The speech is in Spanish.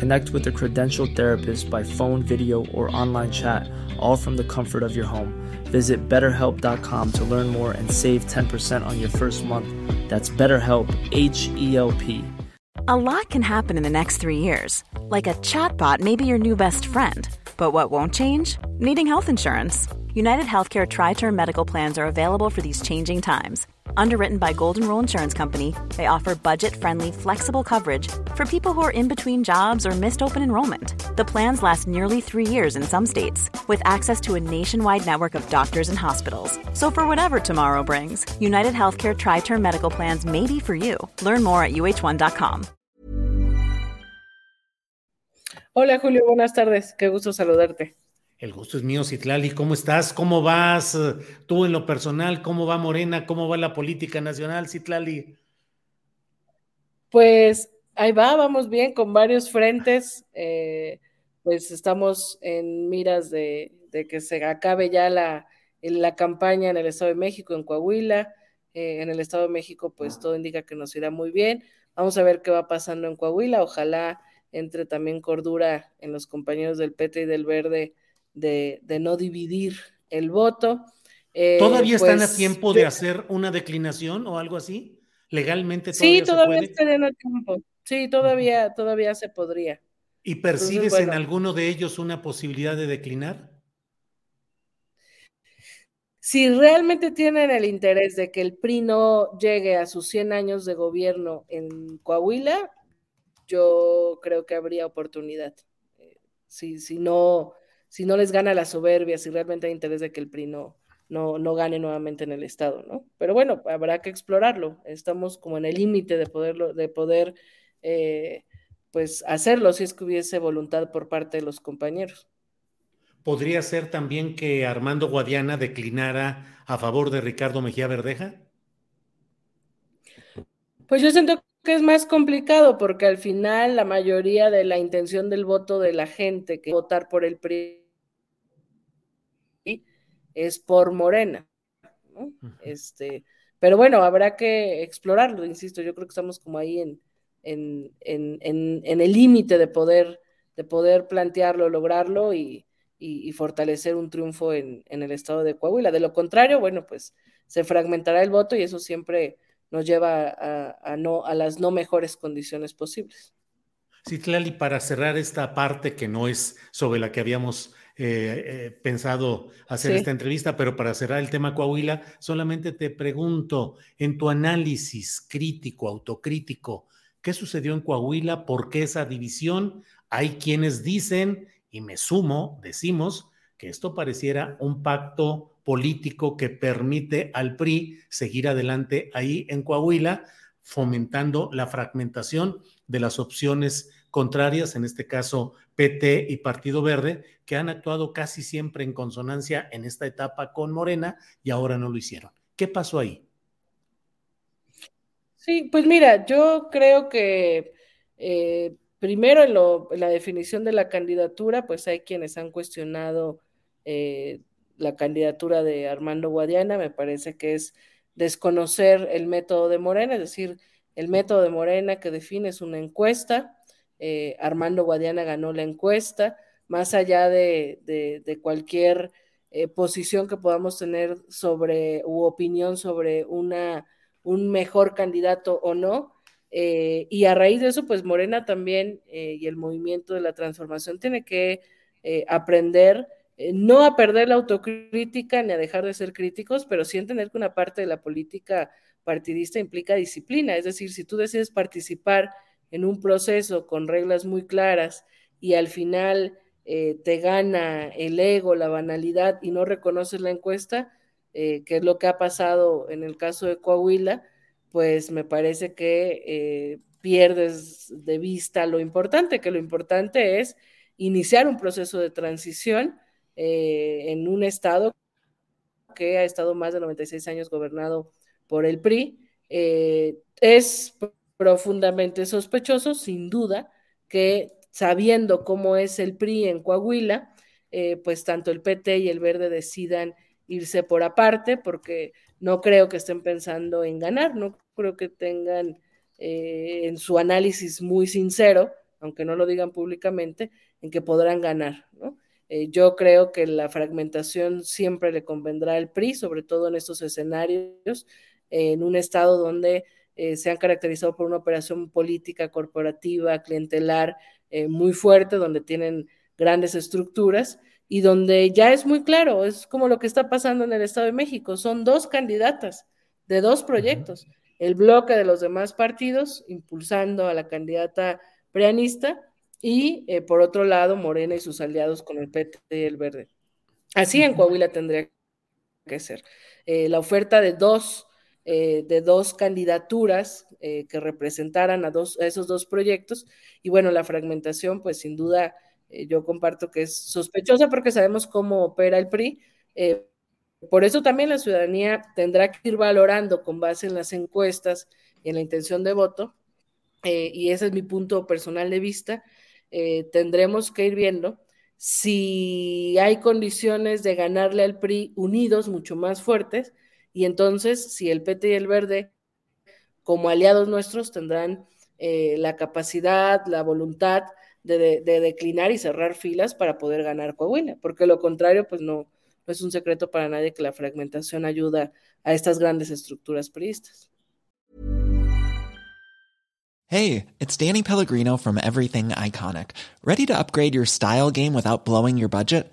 Connect with a credentialed therapist by phone, video, or online chat, all from the comfort of your home. Visit betterhelp.com to learn more and save 10% on your first month. That's BetterHelp, H E L P. A lot can happen in the next three years. Like a chatbot may be your new best friend. But what won't change? Needing health insurance. United Healthcare Tri Term Medical Plans are available for these changing times Underwritten by Golden Rule Insurance Company, they offer budget-friendly, flexible coverage for people who are in between jobs or missed open enrollment. The plans last nearly three years in some states, with access to a nationwide network of doctors and hospitals. So for whatever tomorrow brings, United Healthcare Tri-Term Medical Plans may be for you. Learn more at uh1.com. Hola Julio, buenas tardes. Qué gusto saludarte. El gusto es mío, Citlali. ¿Cómo estás? ¿Cómo vas tú en lo personal? ¿Cómo va Morena? ¿Cómo va la política nacional, Citlali? Pues ahí va, vamos bien con varios frentes. Eh, pues estamos en miras de, que se acabe ya la, la, campaña en el Estado de México, en Coahuila. Eh, en el Estado de México, pues todo indica que nos irá muy bien. Vamos a ver qué va pasando en Coahuila. Ojalá entre también cordura en los compañeros del PT y del Verde de, no dividir el voto. Eh, ¿Todavía están a pues, tiempo de hacer una declinación o algo así? ¿Legalmente todavía Sí, todavía a tiempo. Sí, todavía, todavía se podría. ¿Y percibes en alguno de ellos una posibilidad de declinar? Si realmente tienen el interés de que el PRI no llegue a sus 100 años de gobierno en Coahuila, yo creo que habría oportunidad. Eh, si, si no, si no les gana la soberbia, si realmente hay interés de que el PRI no, no, gane nuevamente en el Estado, ¿no? Pero bueno, habrá que explorarlo. Estamos como en el límite de poderlo, de poder eh, pues hacerlo si es que hubiese voluntad por parte de los compañeros. ¿Podría ser también que Armando Guadiana declinara a favor de Ricardo Mejía Verdeja? Pues yo siento que es más complicado porque al final la mayoría de la intención del voto de la gente que votar por el PRI es por Morena. este, pero bueno, habrá que explorarlo, insisto, yo creo que estamos como ahí en, en, en, el límite de poder, de poder plantearlo, lograrlo y, fortalecer un triunfo en, el estado de Coahuila. De lo contrario, bueno, pues se fragmentará el voto y eso siempre nos lleva a, no, a las no mejores condiciones posibles. Sí, Tlali, para cerrar esta parte que no es sobre la que habíamos eh, eh, pensado hacer esta entrevista, pero para cerrar el tema Coahuila, solamente te pregunto, en tu análisis crítico, autocrítico, ¿qué sucedió en Coahuila? ¿Por qué esa división? Hay quienes dicen, y me sumo, decimos, que esto pareciera un pacto político que permite al PRI seguir adelante ahí en Coahuila, fomentando la fragmentación de las opciones contrarias, en este caso PT y Partido Verde, que han actuado casi siempre en consonancia en esta etapa con Morena y ahora no lo hicieron. ¿Qué pasó ahí? Sí, pues mira, yo creo que eh, primero en, la definición de la candidatura, pues hay quienes han cuestionado eh, la candidatura de Armando Guadiana, me parece que es desconocer el método de Morena, es decir, el método de Morena que define es una encuesta, eh, Armando Guadiana ganó la encuesta, más allá de, cualquier eh, posición que podamos tener sobre u opinión sobre una, un mejor candidato o no. Eh, y a raíz de eso, pues Morena también y el movimiento de la transformación tiene que aprender no a perder la autocrítica ni a dejar de ser críticos, pero sí entender que una parte de la política partidista implica disciplina. Es decir, si tú decides participar en un proceso con reglas muy claras y al final eh, te gana el ego, la banalidad y no reconoces la encuesta, eh, que es lo que ha pasado en el caso de Coahuila, pues me parece que eh, pierdes de vista lo importante, que lo importante es iniciar un proceso de transición en un estado que ha estado más de 96 años gobernado por el PRI. Es profundamente sospechoso, sin duda, que sabiendo cómo es el PRI en Coahuila, eh, pues tanto el PT y el Verde decidan irse por aparte, porque no creo que estén pensando en ganar, no creo que tengan eh, en su análisis muy sincero, aunque no lo digan públicamente, en que podrán ganar. Eh, yo creo que la fragmentación siempre le convendrá al PRI, sobre todo en estos escenarios, en un estado donde se han caracterizado por una operación política, corporativa, clientelar muy fuerte, donde tienen grandes estructuras y donde ya es muy claro, es como lo que está pasando en el Estado de México, son dos candidatas de dos proyectos, el bloque de los demás partidos impulsando a la candidata preanista y eh, por otro lado Morena y sus aliados con el PT y el Verde. Así en Coahuila tendría que ser. Eh, la oferta de dos, eh, de dos candidaturas que representaran a, esos dos proyectos y bueno, la fragmentación pues sin duda eh, yo comparto que es sospechosa porque sabemos cómo opera el PRI. Eh, por eso también la ciudadanía tendrá que ir valorando con base en las encuestas y en la intención de voto, eh, y ese es mi punto personal de vista, tendremos que ir viendo si hay condiciones de ganarle al PRI unidos, mucho más fuertes, y entonces si el PT y el Verde, como aliados nuestros, tendrán la capacidad, la voluntad de, declinar y cerrar filas para poder ganar Coahuila, porque lo contrario, pues no, no es un secreto para nadie que la fragmentación ayuda a estas grandes estructuras priistas. Hey, it's Danny Pellegrino from Everything Iconic. Ready to upgrade your style game without blowing your budget?